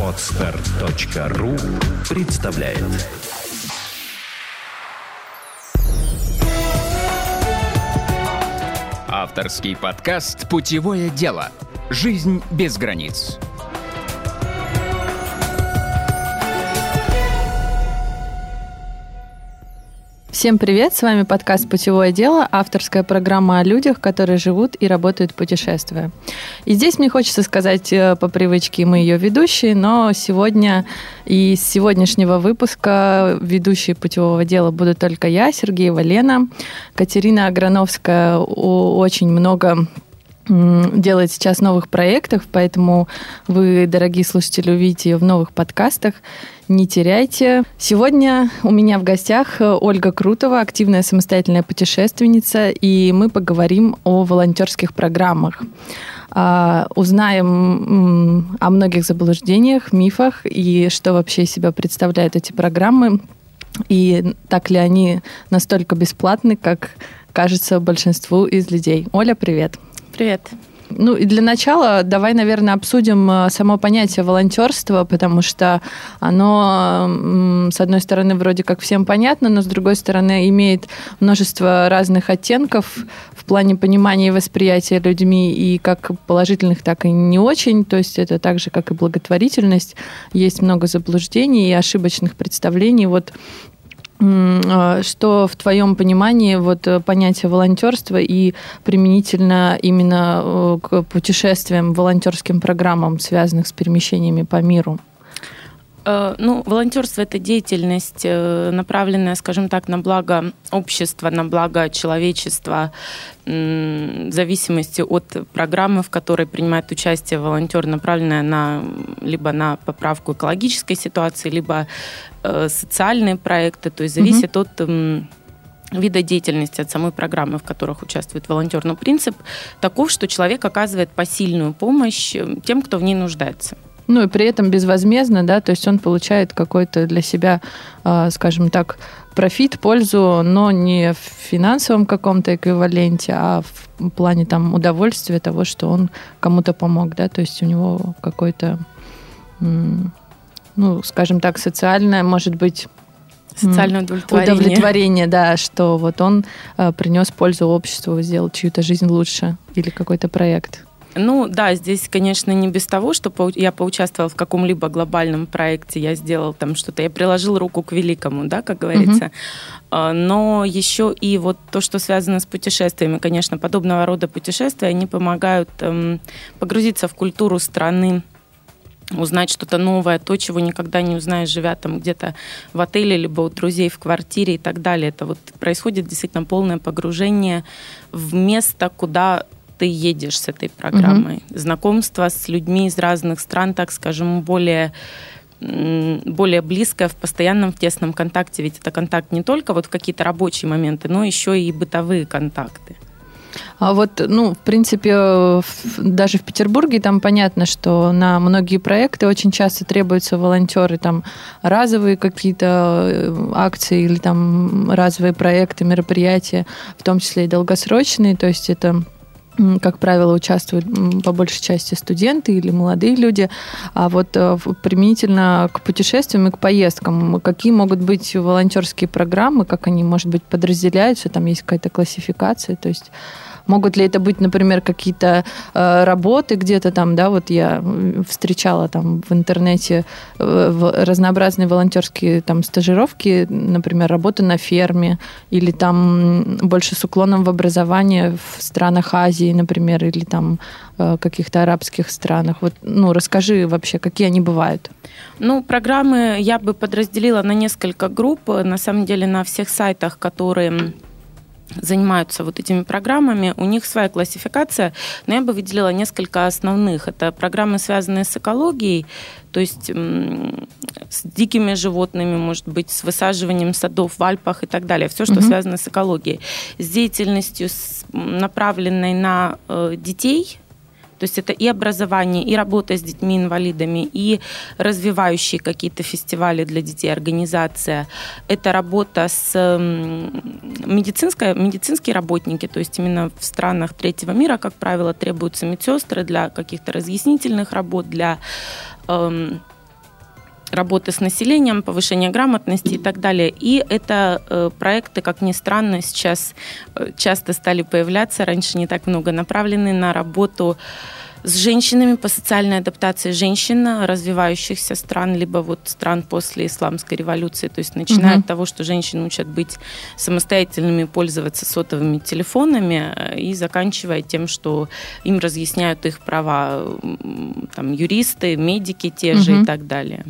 Отстар.ру представляет Авторский подкаст «Путевое дело. Жизнь без границ». Всем привет, с вами подкаст «Путевое дело», авторская программа о людях, которые живут и работают путешествуя. И здесь мне хочется сказать э, по привычке, мы ее ведущие, но сегодня и с сегодняшнего выпуска ведущие «Путевого дела» буду только я, Сергеева Лена. Катерина Аграновская очень много делает сейчас новых проектов, поэтому вы, дорогие слушатели, увидите ее в новых подкастах. Не теряйте. Сегодня у меня в гостях Ольга Крутова, активная самостоятельная путешественница, и мы поговорим о волонтерских программах. А, узнаем о многих заблуждениях, мифах и что вообще из себя представляют эти программы, и так ли они настолько бесплатны, как кажется большинству из людей. Оля, привет. Привет. Ну и для начала давай, наверное, обсудим э, само понятие волонтерства, потому что оно, с одной стороны, вроде как всем понятно, но с другой стороны, имеет множество разных оттенков в плане понимания и восприятия людьми, и как положительных, так и не очень. То есть это так же, как и благотворительность. Есть много заблуждений и ошибочных представлений. Вот что в твоем понимании вот э, понятие волонтерства и применительно именно э, к путешествиям, волонтерским программам, связанных с перемещениями по миру? Э, ну, волонтерство это деятельность, направленная, скажем так, на благо общества, на благо человечества, в зависимости от программы, в которой принимает участие волонтер, направленная на либо на поправку экологической ситуации, либо э, социальные проекты, то есть зависит угу. от э, вида деятельности, от самой программы, в которых участвует волонтер. Но принцип таков, что человек оказывает посильную помощь тем, кто в ней нуждается. Ну и при этом безвозмездно, да, то есть он получает какой-то для себя, а, скажем так, профит, пользу, но не в финансовом каком-то эквиваленте, а в плане там удовольствия того, что он кому-то помог, да, то есть у него какой-то, ну, скажем так, социальное, может быть, Социальное удовлетворение. Удовлетворение, да, что вот он э, принес пользу обществу, сделал чью-то жизнь лучше или какой-то проект. Ну да, здесь, конечно, не без того, что я поучаствовала в каком-либо глобальном проекте, я сделал там что-то, я приложил руку к великому, да, как говорится. Uh-huh. Но еще и вот то, что связано с путешествиями, конечно, подобного рода путешествия, они помогают эм, погрузиться в культуру страны, узнать что-то новое, то, чего никогда не узнаешь, живя там где-то в отеле, либо у друзей в квартире и так далее. Это вот происходит действительно полное погружение в место, куда ты едешь с этой программой. Угу. Знакомство с людьми из разных стран, так скажем, более более близкое, в постоянном, в тесном контакте. Ведь это контакт не только вот в какие-то рабочие моменты, но еще и бытовые контакты. А вот, ну, в принципе, даже в Петербурге там понятно, что на многие проекты очень часто требуются волонтеры, там разовые какие-то э, акции или там разовые проекты, мероприятия, в том числе и долгосрочные, то есть это как правило, участвуют по большей части студенты или молодые люди. А вот э, применительно к путешествиям и к поездкам, какие могут быть волонтерские программы, как они, может быть, подразделяются, там есть какая-то классификация, то есть Могут ли это быть, например, какие-то э, работы где-то там, да, вот я встречала там в интернете э, разнообразные волонтерские там стажировки, например, работа на ферме или там больше с уклоном в образование в странах Азии, например, или там э, каких-то арабских странах. Вот, ну, расскажи вообще, какие они бывают. Ну, программы я бы подразделила на несколько групп. На самом деле на всех сайтах, которые занимаются вот этими программами, у них своя классификация, но я бы выделила несколько основных. Это программы, связанные с экологией, то есть с дикими животными, может быть, с высаживанием садов в Альпах и так далее. Все, что угу. связано с экологией. С деятельностью, направленной на э, детей, То есть это и образование, и работа с детьми-инвалидами, и развивающие какие-то фестивали для детей, организация. Это работа с медицинской, медицинские работники, то есть именно в странах третьего мира, как правило, требуются медсестры для каких-то разъяснительных работ, для эм, работы с населением, повышения грамотности и так далее. И это э, проекты, как ни странно, сейчас э, часто стали появляться, раньше не так много, направлены на работу с женщинами по социальной адаптации женщин развивающихся стран, либо вот стран после исламской революции. То есть начиная угу. от того, что женщины учат быть самостоятельными, пользоваться сотовыми телефонами, э, и заканчивая тем, что им разъясняют их права там, юристы, медики те же угу. и так далее.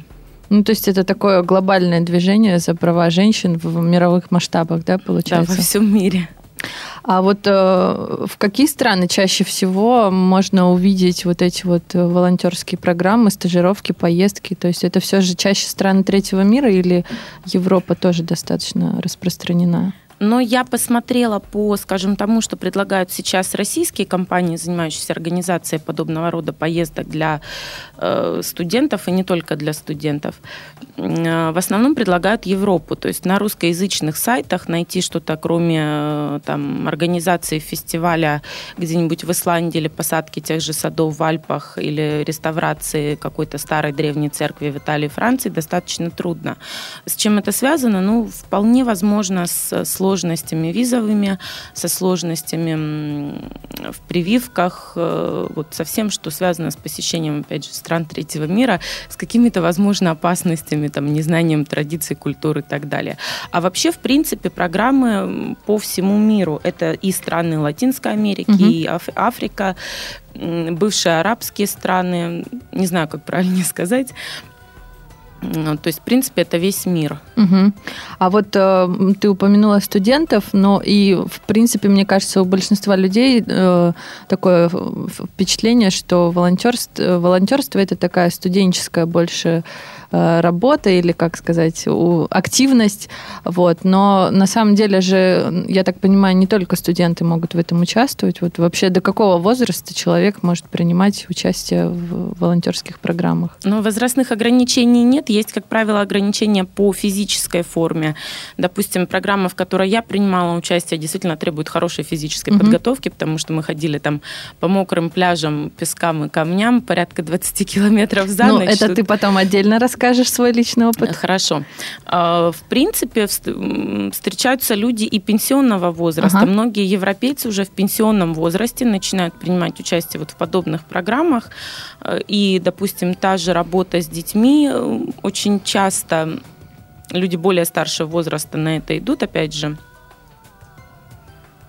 Ну, то есть это такое глобальное движение за права женщин в мировых масштабах, да, получается? Да, во всем мире. А вот э, в какие страны чаще всего можно увидеть вот эти вот волонтерские программы, стажировки, поездки? То есть это все же чаще страны третьего мира или Европа тоже достаточно распространена? Но я посмотрела по, скажем, тому, что предлагают сейчас российские компании, занимающиеся организацией подобного рода поездок для э, студентов и не только для студентов. Э, в основном предлагают Европу. То есть на русскоязычных сайтах найти что-то, кроме э, там, организации фестиваля где-нибудь в Исландии или посадки тех же садов в Альпах или реставрации какой-то старой древней церкви в Италии Франции, достаточно трудно. С чем это связано? Ну, вполне возможно, с сложностью сложностями визовыми, со сложностями в прививках, э, вот со всем, что связано с посещением, опять же, стран третьего мира, с какими-то, возможно, опасностями, там, незнанием традиций, культуры и так далее. А вообще, в принципе, программы по всему миру. Это и страны Латинской Америки, угу. и Аф- Африка, бывшие арабские страны, не знаю, как правильнее сказать, то есть, в принципе, это весь мир. Угу. А вот э, ты упомянула студентов, но и, в принципе, мне кажется, у большинства людей э, такое впечатление, что волонтерство, волонтерство это такая студенческая больше работа или, как сказать, активность. Вот. Но на самом деле же, я так понимаю, не только студенты могут в этом участвовать. Вот вообще до какого возраста человек может принимать участие в волонтерских программах? Ну, возрастных ограничений нет. Есть, как правило, ограничения по физической форме. Допустим, программа, в которой я принимала участие, действительно требует хорошей физической угу. подготовки, потому что мы ходили там по мокрым пляжам, пескам и камням порядка 20 километров за ну, ночь. это ты потом отдельно расскажешь расскажешь свой личный опыт? Хорошо. А, в принципе, встречаются люди и пенсионного возраста. Ага. Многие европейцы уже в пенсионном возрасте начинают принимать участие вот в подобных программах. А, и, допустим, та же работа с детьми э, очень часто люди более старшего возраста на это идут, опять же.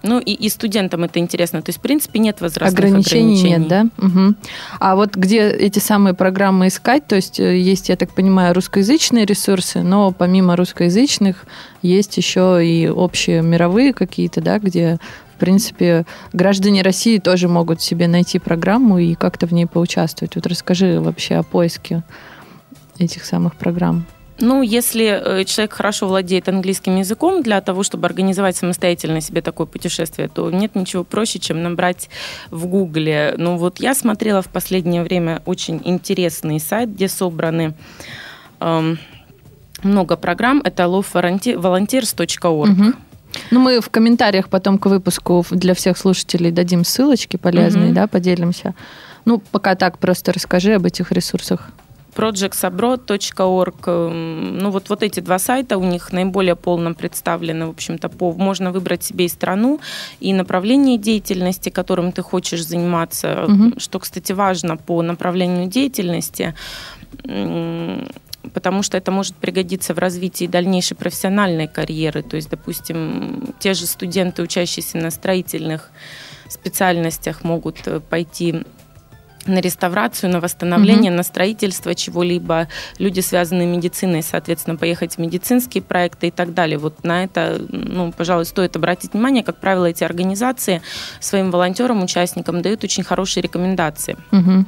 Ну и, и студентам это интересно. То есть, в принципе, нет возрастных ограничений. ограничений. нет, да? Угу. А вот где эти самые программы искать? То есть э, есть, я так понимаю, русскоязычные ресурсы, но помимо русскоязычных есть еще и общие мировые какие-то, да, где в принципе, граждане России тоже могут себе найти программу и как-то в ней поучаствовать. Вот расскажи вообще о поиске этих самых программ. Ну, если э, человек хорошо владеет английским языком для того, чтобы организовать самостоятельно себе такое путешествие, то нет ничего проще, чем набрать в Гугле. Ну, вот я смотрела в последнее время очень интересный сайт, где собраны эм, много программ. Это lovevolunteers.org. Угу. Ну, мы в комментариях потом к выпуску для всех слушателей дадим ссылочки полезные, угу. да, поделимся. Ну, пока так, просто расскажи об этих ресурсах projectsabroad.org. Эм, ну, вот, вот эти два сайта у них наиболее полно представлены, в общем-то, по, можно выбрать себе и страну, и направление деятельности, которым ты хочешь заниматься, угу. что, кстати, важно по направлению деятельности, потому что это может пригодиться в развитии дальнейшей профессиональной карьеры. То есть, допустим, те же студенты, учащиеся на строительных специальностях, могут э, пойти на реставрацию, на восстановление, угу. на строительство чего-либо. Люди, связанные медициной, соответственно, поехать в медицинские проекты и так далее. Вот на это, ну, пожалуй, стоит обратить внимание. Как правило, эти организации своим волонтерам, участникам дают очень хорошие рекомендации. Угу.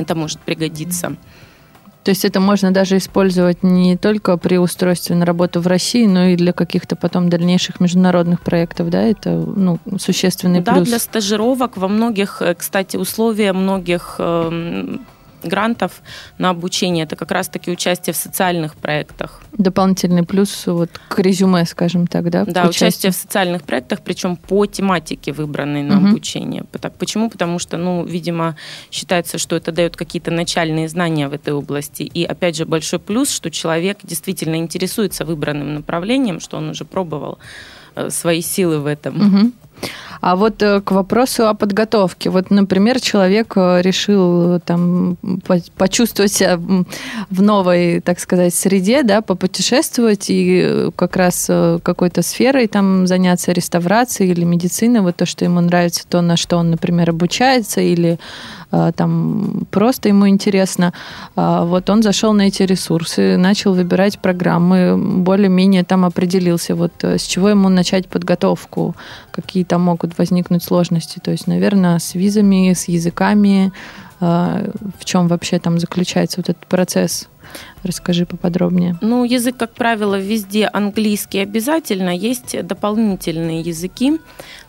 Это может пригодиться. То есть это можно даже использовать не только при устройстве на работу в России, но и для каких-то потом дальнейших международных проектов, да? Это ну, существенный да, плюс. Да, для стажировок во многих, э, кстати, условия многих эм, грантов на обучение. Это как раз-таки участие в социальных проектах. Дополнительный плюс вот к резюме, скажем так, да? Да, участие в социальных проектах, причем по тематике, выбранной на угу. обучение. Почему? Потому что, ну, видимо, считается, что это дает какие-то начальные знания в этой области. И, опять же, большой плюс, что человек действительно интересуется выбранным направлением, что он уже пробовал э, свои силы в этом. Угу. А вот э, к вопросу о подготовке. Вот, например, человек э, решил э, там почувствовать себя в новой, так сказать, среде, да, попутешествовать и как раз какой-то сферой там заняться реставрацией или медициной, вот то, что ему нравится, то, на что он, например, обучается, или там просто ему интересно. А, вот он зашел на эти ресурсы, начал выбирать программы, более-менее там определился, вот с чего ему начать подготовку, какие там могут возникнуть сложности. То есть, наверное, с визами, с языками, а, в чем вообще там заключается вот этот процесс Расскажи поподробнее. Ну, язык, как правило, везде английский обязательно. Есть дополнительные языки.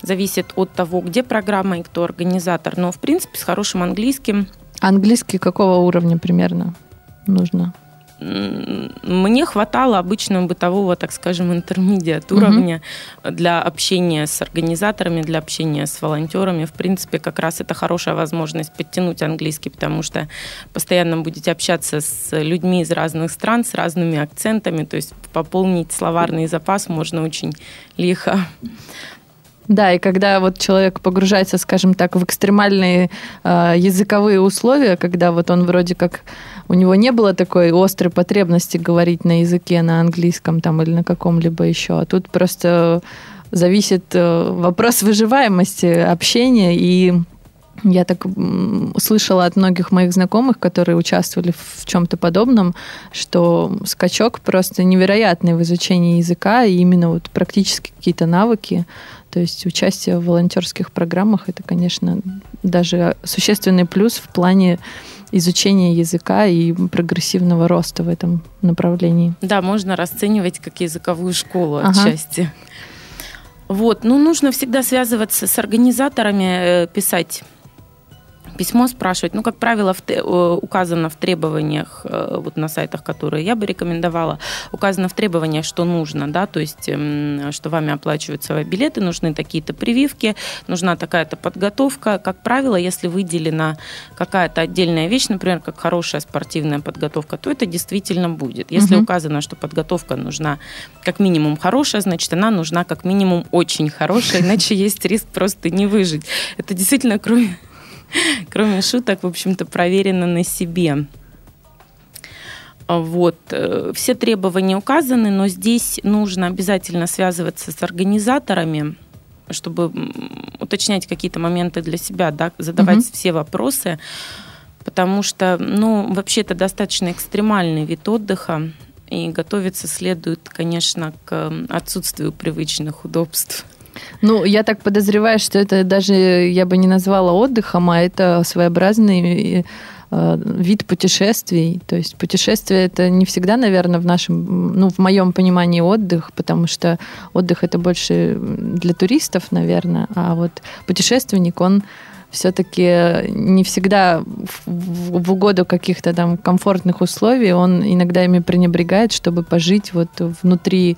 Зависит от того, где программа и кто организатор. Но, в принципе, с хорошим английским... Английский какого уровня примерно нужно? Мне хватало обычного бытового, так скажем, интермедиат уровня угу. для общения с организаторами, для общения с волонтерами. В принципе, как раз это хорошая возможность подтянуть английский, потому что постоянно будете общаться с людьми из разных стран, с разными акцентами, то есть пополнить словарный запас можно очень лихо. Да, и когда вот человек погружается, скажем так, в экстремальные э, языковые условия, когда вот он вроде как у него не было такой острой потребности говорить на языке, на английском там или на каком-либо еще, а тут просто зависит э, вопрос выживаемости общения. И я так слышала от многих моих знакомых, которые участвовали в чем-то подобном, что скачок просто невероятный в изучении языка, и именно вот практически какие-то навыки то есть участие в волонтерских программах это, конечно, даже существенный плюс в плане изучения языка и прогрессивного роста в этом направлении. Да, можно расценивать как языковую школу ага. отчасти. Вот, ну нужно всегда связываться с организаторами, э, писать письмо спрашивать. Ну, как правило, в, э, указано в требованиях, э, вот на сайтах, которые я бы рекомендовала, указано в требованиях, что нужно, да, то есть, эм, что вами оплачиваются билеты, нужны такие-то прививки, нужна такая-то подготовка. Как правило, если выделена какая-то отдельная вещь, например, как хорошая спортивная подготовка, то это действительно будет. Если угу. указано, что подготовка нужна как минимум хорошая, значит, она нужна как минимум очень хорошая, иначе есть риск просто не выжить. Это действительно, кроме кроме шуток, в общем-то, проверено на себе. Вот. Э, все требования указаны, но здесь нужно обязательно связываться с организаторами, чтобы уточнять какие-то моменты для себя, да, задавать угу. все вопросы, потому что, ну, вообще это достаточно экстремальный вид отдыха, и готовиться следует, конечно, к отсутствию привычных удобств. Ну, я так подозреваю, что это даже я бы не назвала отдыхом, а это своеобразный э, вид путешествий. То есть путешествие это не всегда, наверное, в нашем, ну, в моем понимании отдых, потому что отдых это больше для туристов, наверное, а вот путешественник, он все-таки не всегда в, в угоду каких-то там комфортных условий, он иногда ими пренебрегает, чтобы пожить вот внутри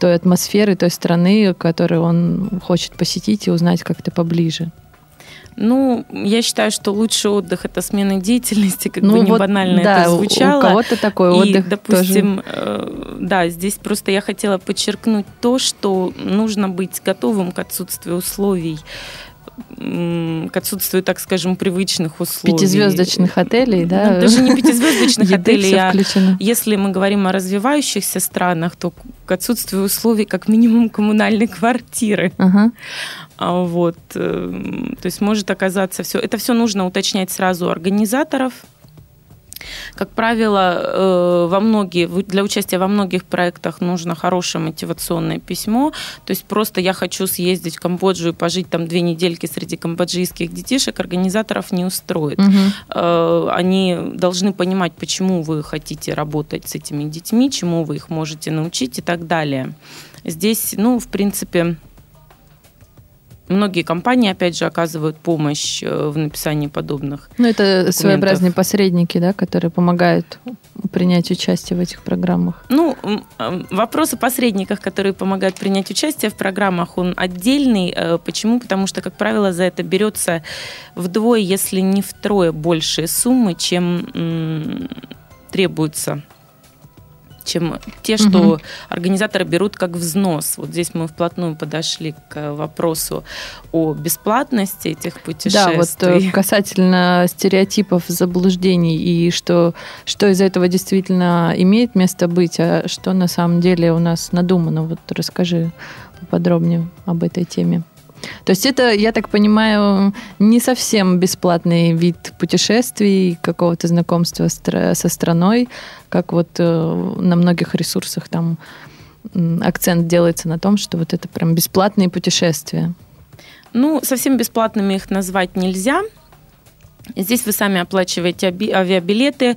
той атмосферы, той страны, которую он хочет посетить и узнать как-то поближе. Ну, я считаю, что лучший отдых это смена деятельности, как ну, бы не вот, банально да, это звучало. У кого-то такой отдых. И, допустим, тоже. Э, да, здесь просто я хотела подчеркнуть то, что нужно быть готовым к отсутствию условий к отсутствию, так скажем, привычных условий. Пятизвездочных отелей, да? Ну, даже не пятизвездочных отелей, а если мы говорим о развивающихся странах, то к отсутствию условий как минимум коммунальной квартиры. Ага. А вот, э, то есть может оказаться все. Это все нужно уточнять сразу организаторов, Как правило, э, во многие, для участия во многих проектах нужно хорошее мотивационное письмо. То есть просто я хочу съездить в Камбоджу и пожить там две недельки среди камбоджийских детишек, организаторов не устроит. Угу. Они должны понимать, почему вы хотите работать с этими детьми, чему вы их можете научить и так далее. Здесь, ну, в принципе, Многие компании, опять же, оказывают помощь э, в написании подобных. Ну, это документов. своеобразные посредники, да, которые помогают принять участие в этих программах. Ну, вопрос о посредниках, которые помогают принять участие в программах, он отдельный. Э, почему? Потому что, как правило, за это берется вдвое, если не втрое большие суммы, чем требуется чем те, что угу. организаторы берут как взнос. Вот здесь мы вплотную подошли к вопросу о бесплатности этих путешествий. Да, вот э, касательно стереотипов, заблуждений и что, что из этого действительно имеет место быть, а что на самом деле у нас надумано. Вот расскажи поподробнее об этой теме. То есть это, я так понимаю, не совсем бесплатный вид путешествий, какого-то знакомства со страной, как вот э, на многих ресурсах там акцент делается на том, что вот это прям бесплатные путешествия. Ну, совсем бесплатными их назвать нельзя. Здесь вы сами оплачиваете авиабилеты,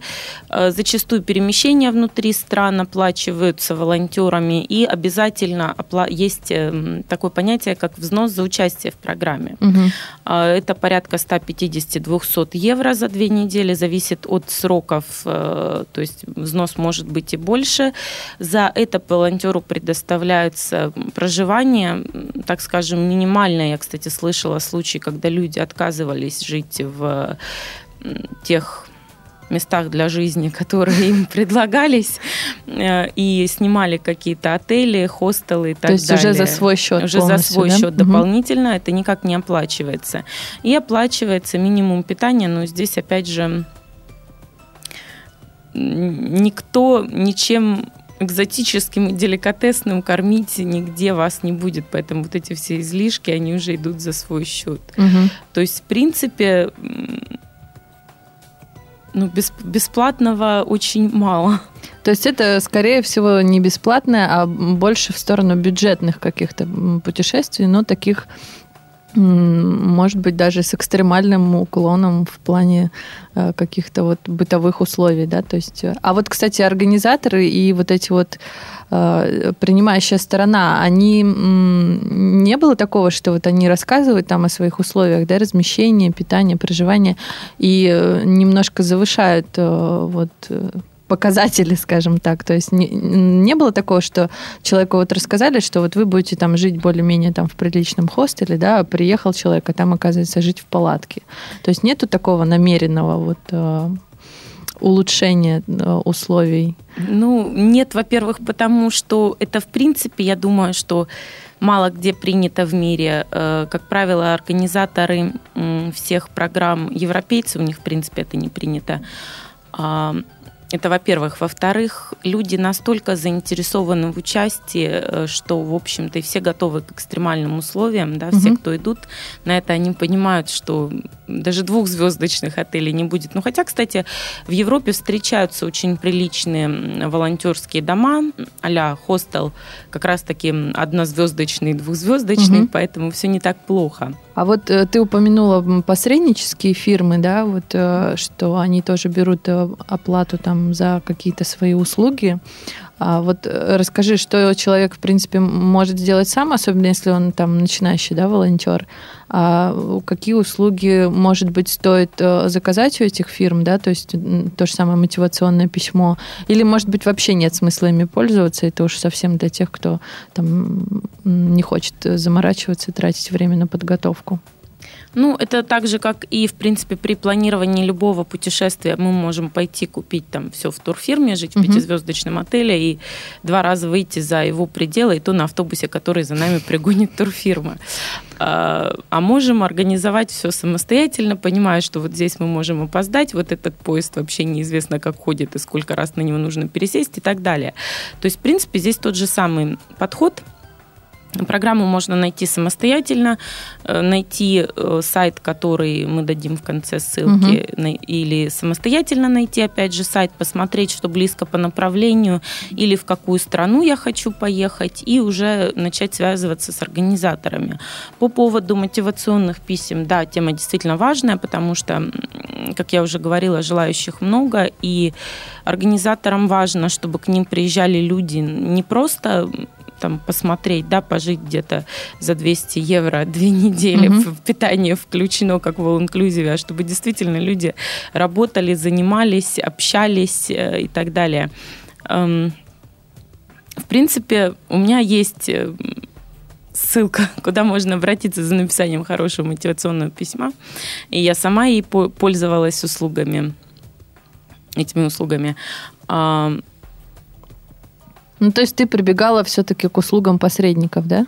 э, зачастую перемещения внутри стран оплачиваются волонтерами, и обязательно есть эм, такое понятие, как взнос за участие в программе. Угу. Это порядка 150-200 евро за две недели, зависит от сроков, э, то есть взнос может быть и больше. За это волонтеру предоставляется проживание, так скажем, минимальное. Я, кстати, слышала случаи, когда люди отказывались жить в тех местах для жизни, которые им предлагались, э, и снимали какие-то отели, хостелы и так далее. То есть далее. уже за свой счет Уже за свой да? счет угу. дополнительно, это никак не оплачивается. И оплачивается минимум питания, но здесь, опять же, никто ничем экзотическим и деликатесным кормить нигде вас не будет, поэтому вот эти все излишки, они уже идут за свой счет. Угу. То есть, в принципе, ну, без, бесплатного очень мало. То есть это, скорее всего, не бесплатное, а больше в сторону бюджетных каких-то путешествий, но таких может быть, даже с экстремальным уклоном в плане э, каких-то вот бытовых условий, да, то есть... Э, а вот, кстати, организаторы и вот эти вот э, принимающая сторона, они... Не было такого, что вот они рассказывают там о своих условиях, да, размещения, питания, проживания, и немножко завышают вот показатели, скажем так. То есть не, не было такого, что человеку вот рассказали, что вот вы будете там жить более-менее там в приличном хостеле, да, а приехал человек, а там оказывается жить в палатке. То есть нету такого намеренного вот э, улучшения э, условий? Ну, нет, во-первых, потому что это, в принципе, я думаю, что мало где принято в мире. Э, как правило, организаторы всех программ европейцы, у них, в принципе, это не принято а, это, во-первых. Во-вторых, люди настолько заинтересованы в участии, э, что, в общем-то, и все готовы к экстремальным условиям. Да, все, угу. кто идут на это, они понимают, что даже двухзвездочных отелей не будет. Ну, хотя, кстати, в Европе встречаются очень приличные волонтерские дома, а хостел, как раз-таки однозвездочный, двухзвездочный, угу. поэтому все не так плохо. А вот э, ты упомянула посреднические фирмы, да, вот э, что они тоже берут оплату там там за какие-то свои услуги. А вот э, расскажи, что человек, в принципе, может сделать сам, особенно если он там начинающий, да, волонтер. А какие услуги, может быть, стоит э, заказать у этих фирм, да, то есть то же самое мотивационное письмо, или, может быть, вообще нет смысла ими пользоваться, это уж совсем для тех, кто там не хочет заморачиваться, тратить время на подготовку. Ну, это так же, как и, в принципе, при планировании любого путешествия мы можем пойти купить там все в турфирме, жить в пятизвездочном отеле и два раза выйти за его пределы, и то на автобусе, который за нами пригонит турфирма. А, а можем организовать все самостоятельно, понимая, что вот здесь мы можем опоздать, вот этот поезд вообще неизвестно, как ходит и сколько раз на него нужно пересесть и так далее. То есть, в принципе, здесь тот же самый подход – Программу можно найти самостоятельно, э, найти э, сайт, который мы дадим в конце ссылки, угу. или самостоятельно найти, опять же, сайт, посмотреть, что близко по направлению, или в какую страну я хочу поехать, и уже начать связываться с организаторами. По поводу мотивационных писем, да, тема действительно важная, потому что, как я уже говорила, желающих много, и организаторам важно, чтобы к ним приезжали люди не просто там посмотреть, да, пожить где-то за 200 евро две недели, mm-hmm. в питание включено, как в all-inclusive, а чтобы действительно люди работали, занимались, общались э, и так далее. Эм, в принципе, у меня есть э, ссылка, куда можно обратиться за написанием хорошего мотивационного письма. И я сама ей пользовалась услугами, этими услугами. Ну, то есть ты прибегала все-таки к услугам посредников, да?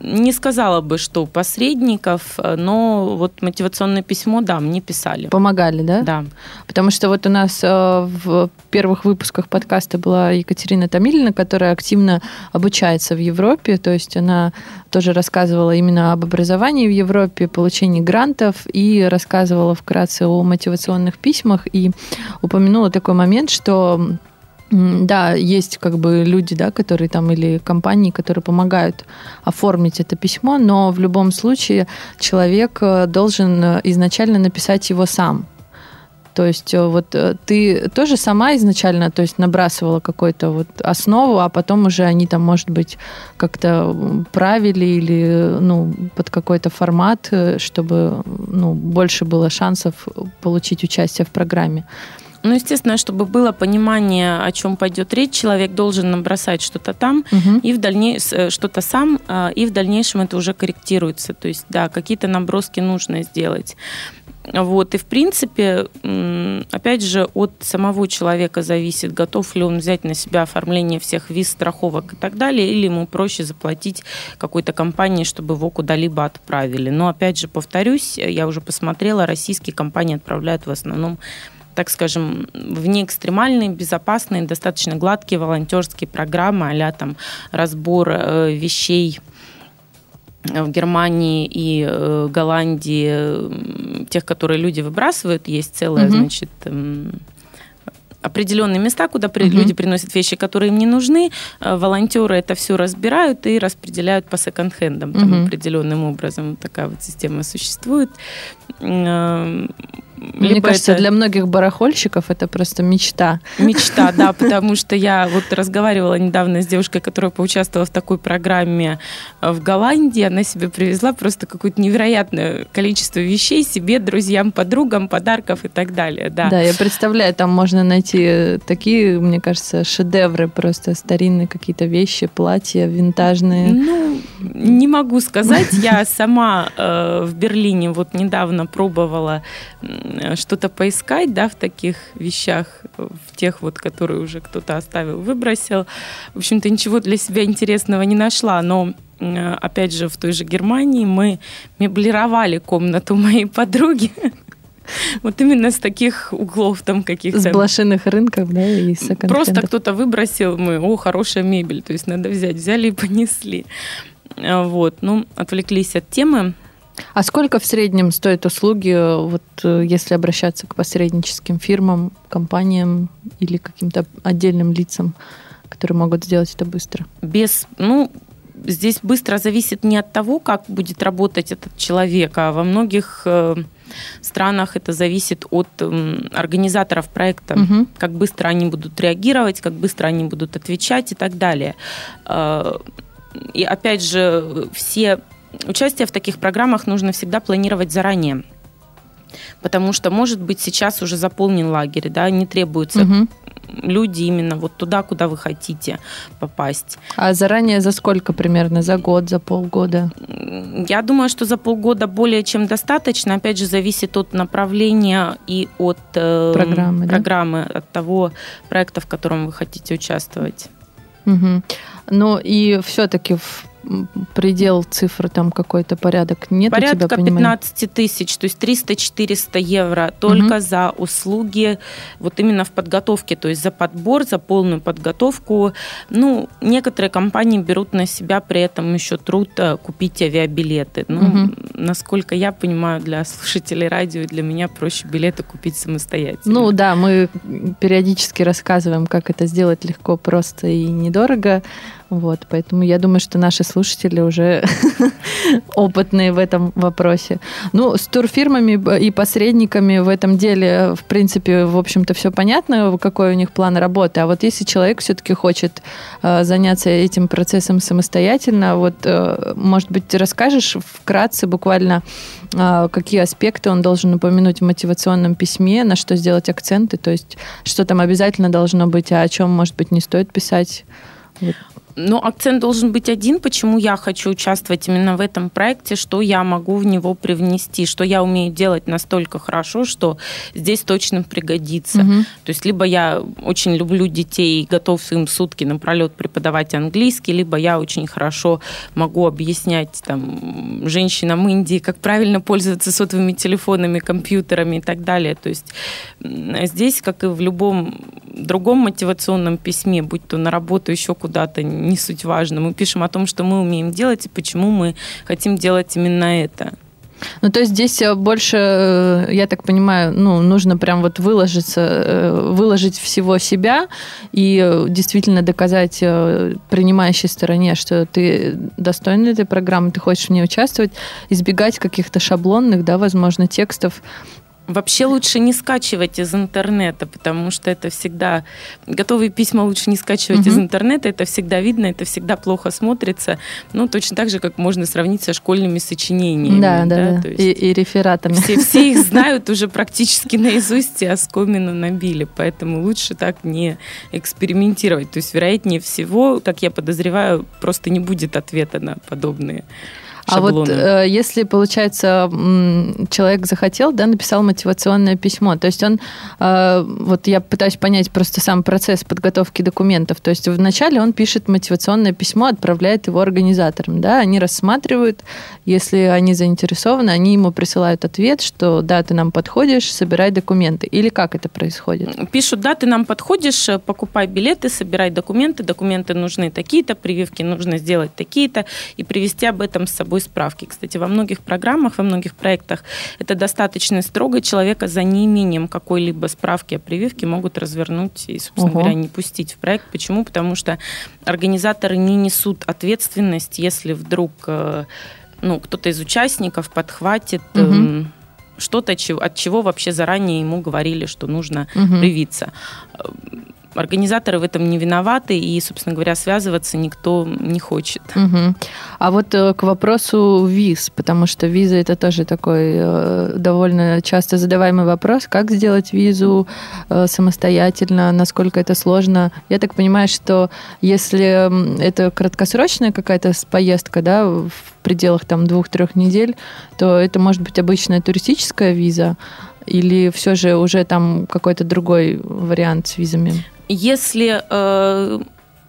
Не сказала бы, что посредников, но вот мотивационное письмо, да, мне писали. Помогали, да? Да. Потому что вот у нас э, в первых выпусках подкаста была Екатерина Томилина, которая активно обучается в Европе, то есть она тоже рассказывала именно об образовании в Европе, получении грантов и рассказывала вкратце о мотивационных письмах и упомянула такой момент, что да, есть как бы люди, да, которые там или компании, которые помогают оформить это письмо, но в любом случае человек э, должен э, изначально написать его сам. То есть э, вот ты тоже сама изначально, то есть набрасывала какую-то вот основу, а потом уже они там, может быть, как-то правили или ну, под какой-то формат, чтобы ну, больше было шансов получить участие в программе. Ну, естественно, чтобы было понимание, о чем пойдет речь, человек должен набросать что-то там угу. и в дальнейшем э, что-то сам, а, и в дальнейшем это уже корректируется. То есть, да, какие-то наброски нужно сделать. Вот, и в принципе, опять же, от самого человека зависит, готов ли он взять на себя оформление всех виз, страховок и так далее, или ему проще заплатить какой-то компании, чтобы его куда-либо отправили. Но опять же, повторюсь, я уже посмотрела, российские компании отправляют в основном так скажем, вне экстремальные, безопасные, достаточно гладкие волонтерские программы, а там разбор э, вещей в Германии и э, Голландии, тех, которые люди выбрасывают, есть целая, угу. значит, определенные места, куда угу. люди приносят вещи, которые им не нужны. Э, волонтеры это все разбирают и распределяют по секонд-хендам угу. определенным образом. Такая вот система существует. Мне Либо кажется, это... для многих барахольщиков это просто мечта. Мечта, да, потому что я вот разговаривала недавно с девушкой, которая поучаствовала в такой программе э, в Голландии. Она себе привезла просто какое-то невероятное количество вещей себе, друзьям, подругам, подарков и так далее. Да, да я представляю, там можно найти такие, мне кажется, шедевры, просто старинные какие-то вещи, платья винтажные. Ну, не могу сказать. Я сама э, в Берлине вот недавно пробовала что-то поискать, да, в таких вещах, в тех вот, которые уже кто-то оставил, выбросил. В общем-то, ничего для себя интересного не нашла, но опять же, в той же Германии мы меблировали комнату моей подруги. Вот именно с таких углов там каких-то. С блошиных рынков, да, и Просто кто-то выбросил, мы, о, хорошая мебель, то есть надо взять, взяли и понесли. Вот, ну, отвлеклись от темы. А сколько в среднем стоят услуги, вот э, если обращаться к посредническим фирмам, компаниям или каким-то отдельным лицам, которые могут сделать это быстро? Без, ну, здесь быстро зависит не от того, как будет работать этот человек, а во многих э, странах это зависит от э, организаторов проекта, угу. как быстро они будут реагировать, как быстро они будут отвечать и так далее. Э, и опять же, все участие в таких программах нужно всегда планировать заранее. Потому что, может быть, сейчас уже заполнен лагерь, да, не требуется угу. люди именно вот туда, куда вы хотите попасть. А заранее за сколько примерно? За год, за полгода? Я думаю, что за полгода более чем достаточно. Опять же, зависит от направления и от э, программы, программы да? от того проекта, в котором вы хотите участвовать. Угу. Ну и все-таки в предел цифр, там какой-то порядок нет Порядка у тебя, 15 тысяч, то есть 300-400 евро только угу. за услуги вот именно в подготовке, то есть за подбор, за полную подготовку. Ну, некоторые компании берут на себя при этом еще труд э, купить авиабилеты. Ну, угу. насколько я понимаю, для слушателей радио и для меня проще билеты купить самостоятельно. Ну да, мы периодически рассказываем, как это сделать легко, просто и недорого. Вот, поэтому я думаю, что наши слушатели уже опытные в этом вопросе. Ну, с турфирмами и посредниками в этом деле, в принципе, в общем-то, все понятно, какой у них план работы. А вот если человек все-таки хочет э, заняться этим процессом самостоятельно, вот, э, может быть, расскажешь вкратце буквально, э, какие аспекты он должен упомянуть в мотивационном письме, на что сделать акценты, то есть что там обязательно должно быть, а о чем, может быть, не стоит писать. Но акцент должен быть один, почему я хочу участвовать именно в этом проекте, что я могу в него привнести, что я умею делать настолько хорошо, что здесь точно пригодится. Угу. То есть либо я очень люблю детей и готов им сутки напролет преподавать английский, либо я очень хорошо могу объяснять там, женщинам Индии, как правильно пользоваться сотовыми телефонами, компьютерами и так далее. То есть здесь, как и в любом другом мотивационном письме, будь то на работу, еще куда-то, не суть важно. Мы пишем о том, что мы умеем делать и почему мы хотим делать именно это. Ну, то есть здесь э, больше, э, я так понимаю, ну, нужно прям вот выложиться, э, выложить всего себя и действительно доказать принимающей стороне, что ты достоин этой программы, ты хочешь в ней участвовать, избегать каких-то шаблонных, да, возможно, текстов, Вообще лучше не скачивать из интернета, потому что это всегда... Готовые письма лучше не скачивать угу. из интернета, это всегда видно, это всегда плохо смотрится. Ну, точно так же, как можно сравнить со школьными сочинениями. Да, да, да. да. И, и рефератами. Все, все их знают уже практически наизусть и оскомину набили, поэтому лучше так не экспериментировать. То есть, вероятнее всего, как я подозреваю, просто не будет ответа на подобные шаблоны. А вот э, если, получается, человек захотел, да, написал мотивационное письмо, то есть он, э, вот я пытаюсь понять просто сам процесс подготовки документов, то есть вначале он пишет мотивационное письмо, отправляет его организаторам, да, они рассматривают, если они заинтересованы, они ему присылают ответ, что да, ты нам подходишь, собирай документы, или как это происходит? Пишут, да, ты нам подходишь, э, покупай билеты, собирай документы, документы нужны такие-то, прививки нужно сделать такие-то, и привести об этом с собой собой справки. Кстати, во многих программах, во многих проектах это достаточно строго. Человека за неимением какой-либо справки о прививке могут развернуть и, собственно угу. говоря, не пустить в проект. Почему? Потому что организаторы не несут ответственность, если вдруг э, ну, кто-то из участников подхватит угу что-то, от чего вообще заранее ему говорили, что нужно угу. привиться организаторы в этом не виноваты, и, собственно говоря, связываться никто не хочет. Угу. А вот э, к вопросу виз, потому что виза это тоже такой э, довольно часто задаваемый вопрос, как сделать визу э, самостоятельно, насколько это сложно. Я так понимаю, что если это краткосрочная какая-то поездка, да, в пределах там двух-трех недель, то это может быть обычная туристическая виза, или все же уже там какой-то другой вариант с визами? Если э,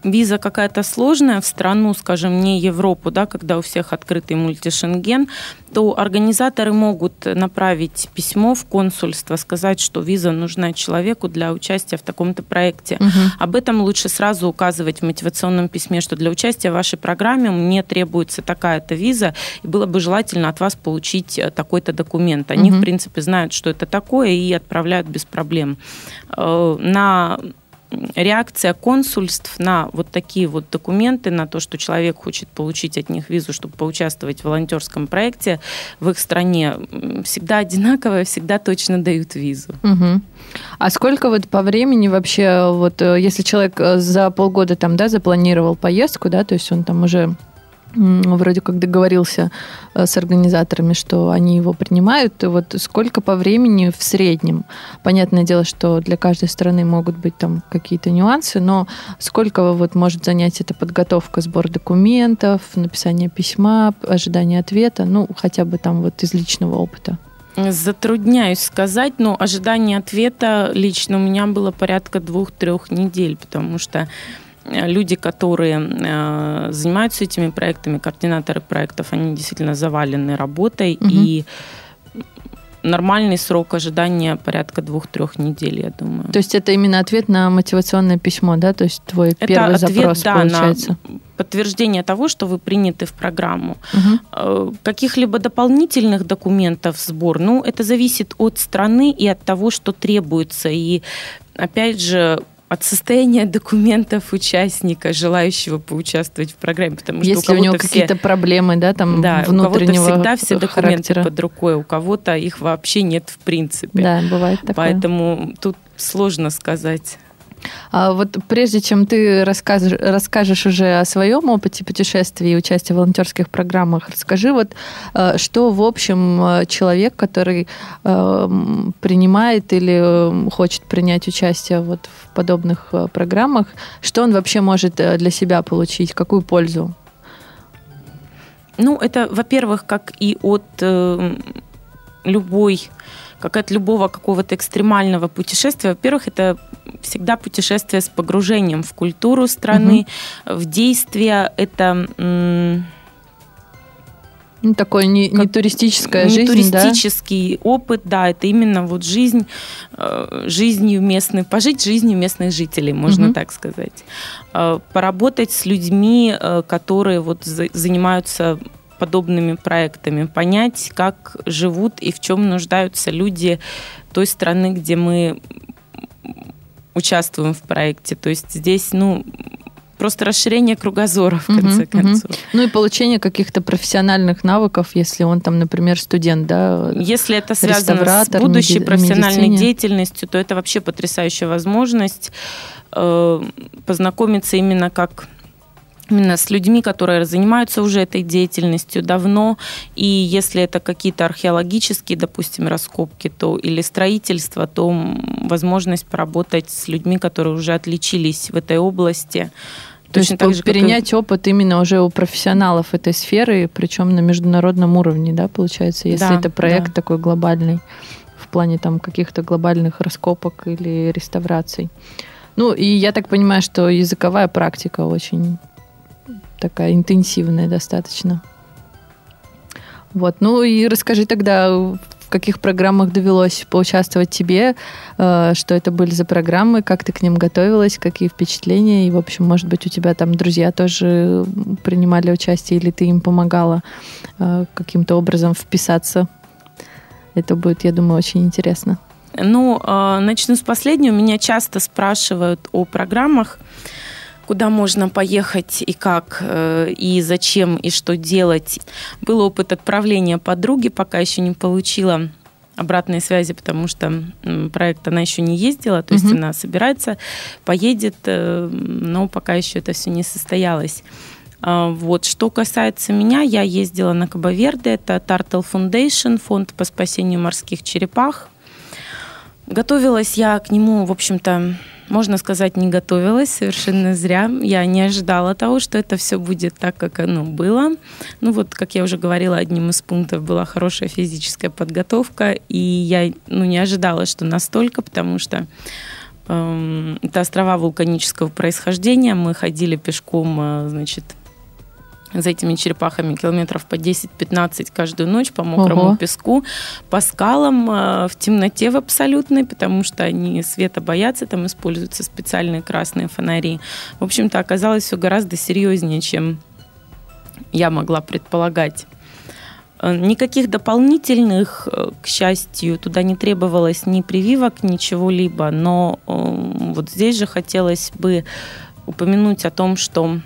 виза какая-то сложная в страну, скажем, не Европу, да, когда у всех открытый мультишенген, то организаторы могут направить письмо в консульство, сказать, что виза нужна человеку для участия в таком-то проекте. Угу. Об этом лучше сразу указывать в мотивационном письме, что для участия в вашей программе мне требуется такая-то виза, и было бы желательно от вас получить э, такой-то документ. Они, угу. в принципе, знают, что это такое, и отправляют без проблем. Э, на реакция консульств на вот такие вот документы, на то, что человек хочет получить от них визу, чтобы поучаствовать в волонтерском проекте в их стране, всегда одинаковая, всегда точно дают визу. Угу. А сколько вот по времени вообще, вот э, если человек э, за полгода там, да, запланировал поездку, да, то есть он там уже вроде как договорился э, с организаторами, что они его принимают. Вот сколько по времени в среднем? Понятное дело, что для каждой страны могут быть там какие-то нюансы, но сколько вот может занять эта подготовка, сбор документов, написание письма, ожидание ответа, ну, хотя бы там вот из личного опыта? Затрудняюсь сказать, но ожидание ответа лично у меня было порядка двух-трех недель, потому что люди, которые э, занимаются этими проектами, координаторы проектов, они действительно завалены работой угу. и нормальный срок ожидания порядка двух-трех недель, я думаю. То есть это именно ответ на мотивационное письмо, да? То есть твой это первый ответ, запрос да, получается? На подтверждение того, что вы приняты в программу. Угу. Каких-либо дополнительных документов сбор, ну, это зависит от страны и от того, что требуется. И опять же, от состояния документов участника, желающего поучаствовать в программе, потому что Если у, у него все... какие-то проблемы, да, там да, внутреннего у кого-то всегда все документы характера. под рукой, у кого-то их вообще нет в принципе. Да, бывает такое. Поэтому тут сложно сказать. А вот прежде чем ты расскажешь, расскажешь уже о своем опыте путешествий и участия в волонтерских программах, расскажи вот, э, что в общем э, человек, который э, принимает или хочет принять участие вот в подобных программах, что он вообще может для себя получить, какую пользу? Ну, это, во-первых, как и от любой как от любого какого-то экстремального путешествия. Во-первых, это всегда путешествие с погружением в культуру страны, угу. в действия. Это ну, такой не, не туристическая не жизнь, туристический да? опыт, да, это именно вот жизнь э, жизнью местных, пожить жизнью местных жителей, можно угу. так сказать, э, поработать с людьми, э, которые вот занимаются подобными проектами, понять, как живут и в чем нуждаются люди той страны, где мы участвуем в проекте. То есть здесь, ну, просто расширение кругозора, в конце uh-huh, концов. Uh-huh. Ну и получение каких-то профессиональных навыков, если он там, например, студент, да? Если это связано с будущей меди- профессиональной медицине. деятельностью, то это вообще потрясающая возможность э, познакомиться именно как именно с людьми, которые занимаются уже этой деятельностью давно. И если это какие-то археологические, допустим, раскопки, то или строительство, то возможность поработать с людьми, которые уже отличились в этой области. То Точно есть так же, перенять и... опыт именно уже у профессионалов этой сферы, причем на международном уровне, да, получается, если да, это проект да. такой глобальный в плане там каких-то глобальных раскопок или реставраций. Ну, и я так понимаю, что языковая практика очень такая интенсивная достаточно. Вот. Ну и расскажи тогда, в каких программах довелось поучаствовать тебе, э, что это были за программы, как ты к ним готовилась, какие впечатления, и, в общем, может быть, у тебя там друзья тоже принимали участие, или ты им помогала э, каким-то образом вписаться. Это будет, я думаю, очень интересно. Ну, э, начну с последнего. Меня часто спрашивают о программах, куда можно поехать и как, э, и зачем, и что делать. Был опыт отправления подруги, пока еще не получила обратной связи, потому что проект она еще не ездила, то есть угу. она собирается, поедет, э, но пока еще это все не состоялось. А, вот. Что касается меня, я ездила на Кабаверде, это Turtle Foundation, фонд по спасению морских черепах. Готовилась я к нему, в общем-то, можно сказать, не готовилась совершенно зря. Я не ожидала того, что это все будет так, как оно было. Ну вот, как я уже говорила, одним из пунктов была хорошая физическая подготовка, и я ну, не ожидала, что настолько, потому что эм, это острова вулканического происхождения. Мы ходили пешком, э, значит, за этими черепахами километров по 10-15 каждую ночь по мокрому Ого. песку, по скалам э, в темноте в абсолютной, потому что они света боятся, там используются специальные красные фонари. В общем-то, оказалось все гораздо серьезнее, чем я могла предполагать. Э, никаких дополнительных, э, к счастью, туда не требовалось ни прививок, ничего-либо, но вот здесь же хотелось бы упомянуть о том, что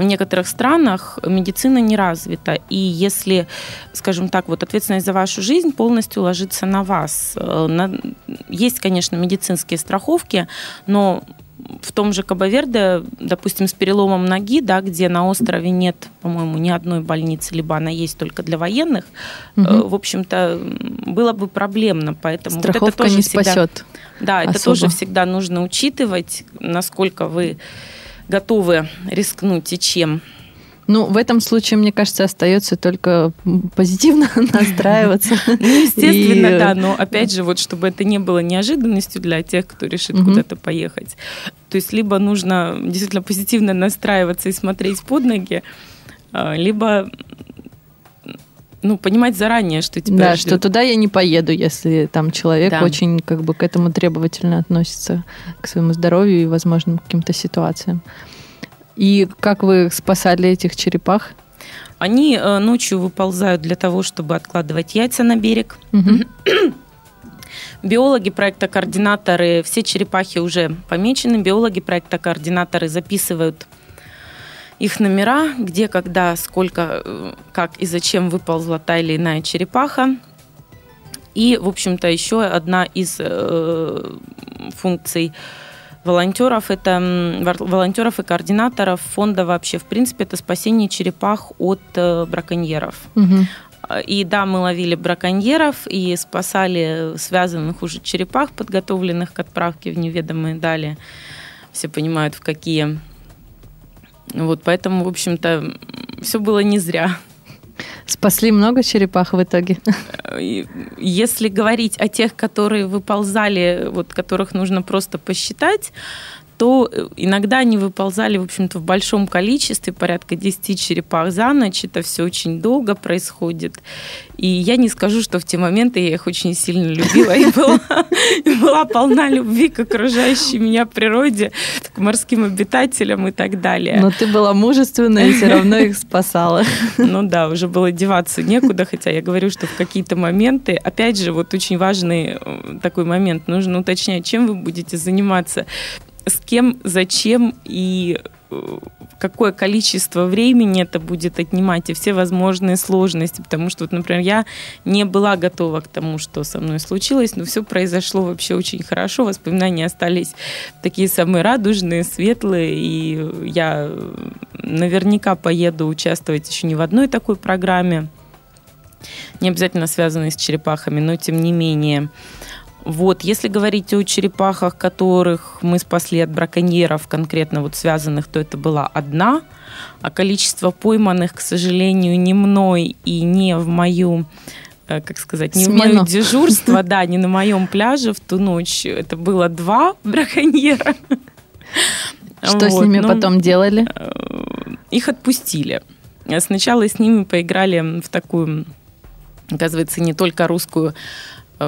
в некоторых странах медицина не развита. И если, скажем так, вот ответственность за вашу жизнь полностью ложится на вас. Э, есть, конечно, медицинские страховки, но в том же Кабаверде, допустим, с переломом ноги, да, где на острове нет, по-моему, ни одной больницы, либо она есть только для военных, угу. в общем-то, было бы проблемно. Поэтому Страховка вот это тоже не всегда, спасет. Да, это тоже всегда нужно учитывать, насколько вы готовы рискнуть и чем. Ну, в этом случае, мне кажется, остается только позитивно настраиваться. Ну, естественно, да, но опять же, вот чтобы это не было неожиданностью для тех, кто решит куда-то поехать. То есть либо нужно действительно позитивно настраиваться и смотреть под ноги, а, либо ну, понимать заранее, что тебя Да, ждет. что туда я не поеду, если там человек Да. очень как бы к этому требовательно относится, к своему здоровью и возможным каким-то ситуациям. И как вы спасали этих черепах? Они э, ночью выползают для того, чтобы откладывать яйца на берег. Биологи проекта координаторы, все черепахи уже помечены, биологи проекта координаторы записывают их номера, где, когда, сколько, э, как и зачем выползла та или иная черепаха. И, в общем-то, еще одна из э, функций волонтеров, это волонтеров и координаторов фонда вообще, в принципе, это спасение черепах от э, браконьеров. И да, мы ловили браконьеров и спасали связанных уже черепах, подготовленных к отправке в неведомые дали. Все понимают, в какие. Вот поэтому, в общем-то, все было не зря. Спасли много черепах в итоге? Если говорить о тех, которые выползали, вот которых нужно просто посчитать, то э, иногда они выползали, в общем-то, в большом количестве, порядка 10 черепах за ночь. Это все очень долго происходит. И я не скажу, что в те моменты я их очень сильно любила и была, полна любви к окружающей меня природе, к морским обитателям и так далее. Но ты была мужественная и все равно их спасала. Ну да, уже было деваться некуда, хотя я говорю, что в какие-то моменты, опять же, вот очень важный э, такой момент, нужно уточнять, чем вы будете заниматься, с кем, зачем и э, какое количество времени это будет отнимать и все возможные сложности, потому что, вот, например, я не была готова к тому, что со мной случилось, но все произошло вообще очень хорошо, воспоминания остались такие самые радужные, светлые, и я э, наверняка поеду участвовать еще не в одной такой программе, не обязательно связанной с черепахами, но тем не менее. Вот, если говорить о черепахах, которых мы спасли от браконьеров, конкретно вот связанных, то это была одна, а количество пойманных, к сожалению, не мной и не в мою э, как сказать, не в Смену. мое дежурство, да, не на моем пляже в ту ночь. Это было два браконьера. Что с Вот, ними ну, потом делали? э, их отпустили. Сначала с ними поиграли в такую, оказывается, не только русскую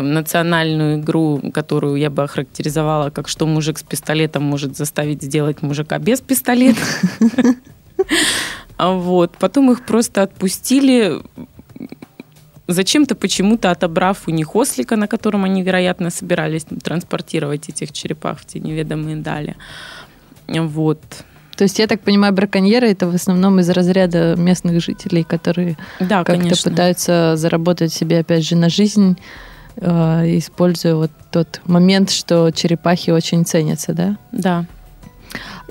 национальную игру, которую я бы охарактеризовала как что мужик с пистолетом может заставить сделать мужика без пистолета. Вот. Потом их просто отпустили, зачем-то почему-то отобрав у них ослика, на котором они, вероятно, собирались транспортировать этих черепах в те неведомые дали. Вот. То есть, я так понимаю, браконьеры это в основном из разряда местных жителей, которые Да, как-то пытаются заработать себе, опять же, на жизнь, э, используя вот тот момент, что черепахи очень ценятся, да? Да.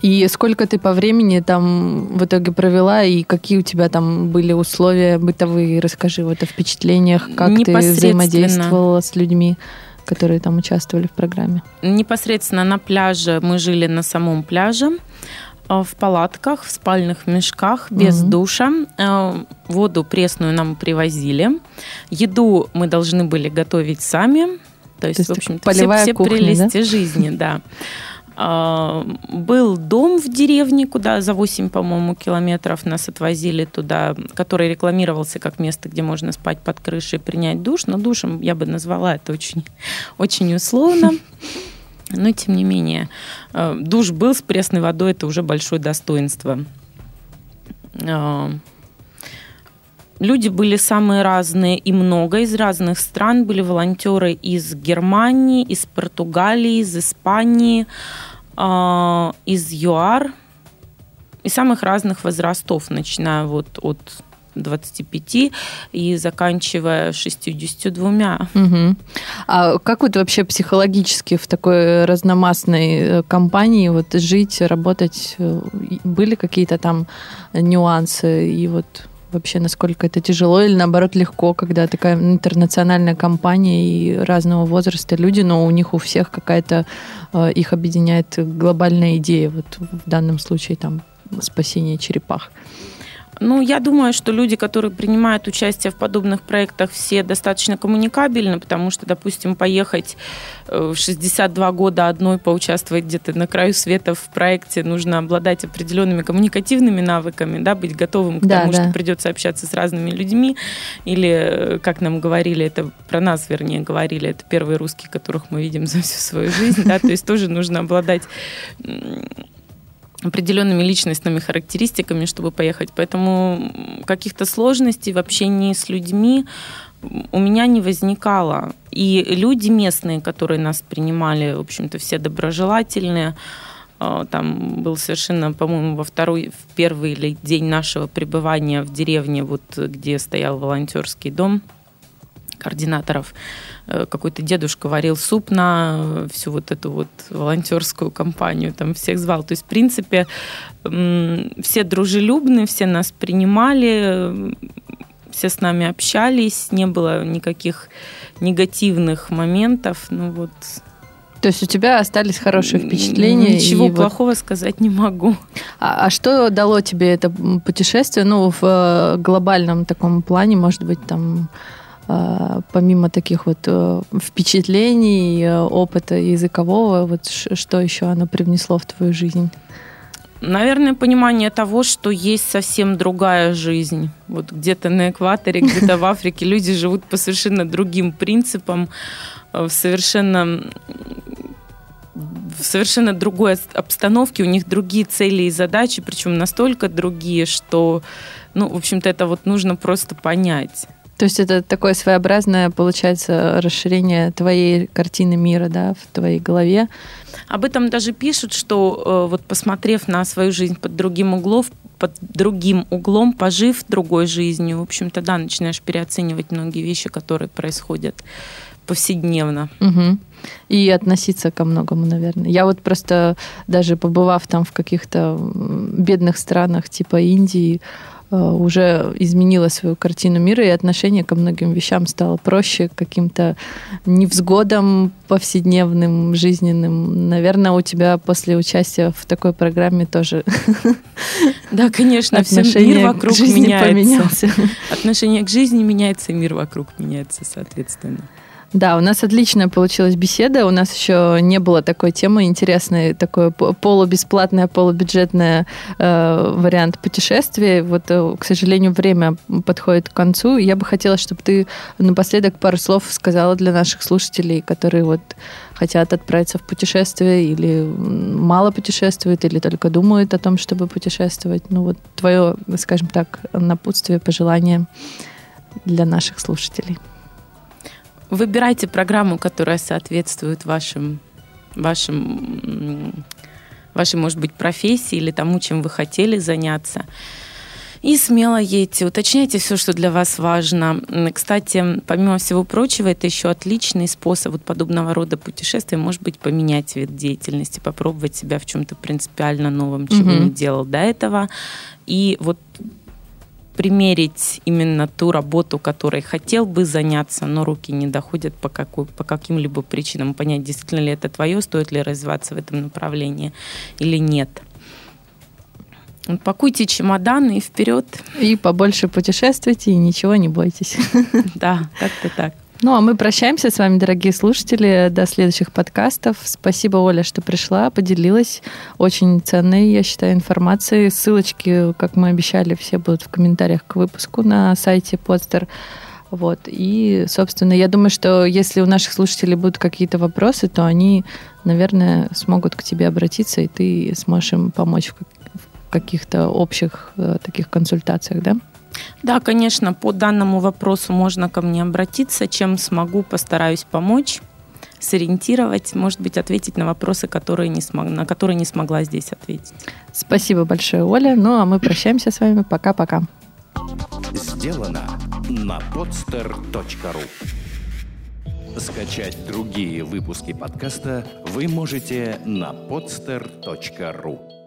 И сколько ты по времени там в итоге провела, и какие у тебя там были условия бытовые? Расскажи вот о впечатлениях, как ты взаимодействовала с людьми, которые там участвовали в программе. Непосредственно на пляже мы жили на самом пляже э, в палатках, в спальных мешках, без Мгм. душа. Э, Воду пресную нам привозили. Еду мы должны были готовить сами. То есть, есть в общем-то, все, все кухня, прелести жизни, да. А, Был дом в деревне, куда за 8, по-моему, километров нас отвозили туда, который рекламировался как место, где можно спать под крышей и принять душ. Но душем я бы назвала это очень, очень условно. Но, тем не менее, э, душ был с пресной водой, это уже большое достоинство. Э, Люди были самые разные и много из разных стран. Были волонтеры из Германии, из Португалии, из Испании, э, из ЮАР. И самых разных возрастов, начиная вот от 25 и заканчивая 62. Мгм. А как вот вообще психологически в такой разномастной э, компании вот жить, работать? э, Были какие-то там нюансы? И вот вообще насколько это тяжело или наоборот легко, когда такая интернациональная компания и разного возраста люди, но у них у всех какая-то э, их объединяет глобальная идея, вот в данном случае там спасение черепах. Ну, я думаю, что люди, которые принимают участие в подобных проектах, все достаточно коммуникабельны, потому что, допустим, поехать э, в 62 года одной поучаствовать где-то на краю света в проекте, нужно обладать определенными коммуникативными навыками, да, быть готовым к Да, тому, да. что придется общаться с разными людьми, или, э, как нам говорили, это про нас, вернее, говорили, это первые русские, которых мы видим за всю свою жизнь, да, то есть тоже нужно обладать определенными личностными характеристиками, чтобы поехать. Поэтому каких-то сложностей в общении с людьми у меня не возникало. И люди местные, которые нас принимали, в общем-то, все доброжелательные. А, Там был совершенно, по-моему, во второй, в первый день нашего пребывания в деревне, вот где стоял волонтерский дом координаторов, э, какой-то дедушка варил суп на э, всю вот эту вот волонтерскую компанию, там всех звал. То есть, в принципе, все дружелюбные, все нас принимали, все с нами общались, не было никаких негативных моментов. Ну вот. То есть у тебя остались хорошие впечатления? Ничего и вот- плохого сказать не могу. А, а что дало тебе это путешествие? Ну, в э, глобальном таком плане, может быть, там помимо таких вот э, впечатлений, э, опыта языкового, вот что еще оно привнесло в твою жизнь? Наверное, понимание того, что есть совсем другая жизнь. Вот где-то на экваторе, где-то в Африке люди живут по совершенно другим принципам, э, в совершенно в совершенно другой обстановке, у них другие цели и задачи, причем настолько другие, что, ну, в общем-то, это вот нужно просто понять. То есть это такое своеобразное, получается, расширение твоей картины мира, да, в твоей голове. Об этом даже пишут, что э, вот посмотрев на свою жизнь под другим углом, под другим углом, пожив другой жизнью, в общем-то, да, начинаешь переоценивать многие вещи, которые происходят повседневно. Мгм. И относиться ко многому, наверное. Я вот просто даже побывав там в каких-то бедных странах типа Индии, уже изменила свою картину мира, и отношение ко многим вещам стало проще, каким-то невзгодам повседневным, жизненным. Наверное, у тебя после участия в такой программе тоже Да, конечно, все мир вокруг меняется. поменялся. Отношение к жизни меняется, и мир вокруг меняется, соответственно. Да, у нас отличная получилась беседа. У нас еще не было такой темы интересной, такой полубесплатное, полубюджетное э, вариант путешествия. Вот, э, к сожалению, время подходит к концу. Я бы хотела, чтобы ты напоследок пару слов сказала для наших слушателей, которые вот хотят отправиться в путешествие или мало путешествуют, или только думают о том, чтобы путешествовать. Ну вот твое, скажем так, напутствие, пожелание для наших слушателей. Выбирайте программу, которая соответствует вашим, вашим, вашей, может быть, профессии или тому, чем вы хотели заняться. И смело едьте, уточняйте все, что для вас важно. Кстати, помимо всего прочего, это еще отличный способ вот подобного рода путешествия, может быть, поменять вид деятельности, попробовать себя в чем-то принципиально новом, чего Мгм. не делал до этого. И вот примерить именно ту работу, которой хотел бы заняться, но руки не доходят по, какой, по каким-либо причинам, понять, действительно ли это твое, стоит ли развиваться в этом направлении или нет. Пакуйте чемоданы и вперед. И побольше путешествуйте, и ничего не бойтесь. Да, как-то так. Ну, а мы прощаемся с вами, дорогие слушатели, до следующих подкастов. Спасибо, Оля, что пришла, поделилась очень ценной, я считаю, информацией. Ссылочки, как мы обещали, все будут в комментариях к выпуску на сайте Подстер. Вот. И, собственно, я думаю, что если у наших слушателей будут какие-то вопросы, то они, наверное, смогут к тебе обратиться, и ты сможешь им помочь в как- в каких-то общих э, таких консультациях, да? Да, конечно, по данному вопросу можно ко мне обратиться. Чем смогу, постараюсь помочь, сориентировать, может быть, ответить на вопросы, которые не смог, на которые не смогла здесь ответить. Спасибо большое, Оля. Ну, а мы прощаемся с вами. Пока-пока. Сделано на podster.ru Скачать другие выпуски подкаста вы можете на podster.ru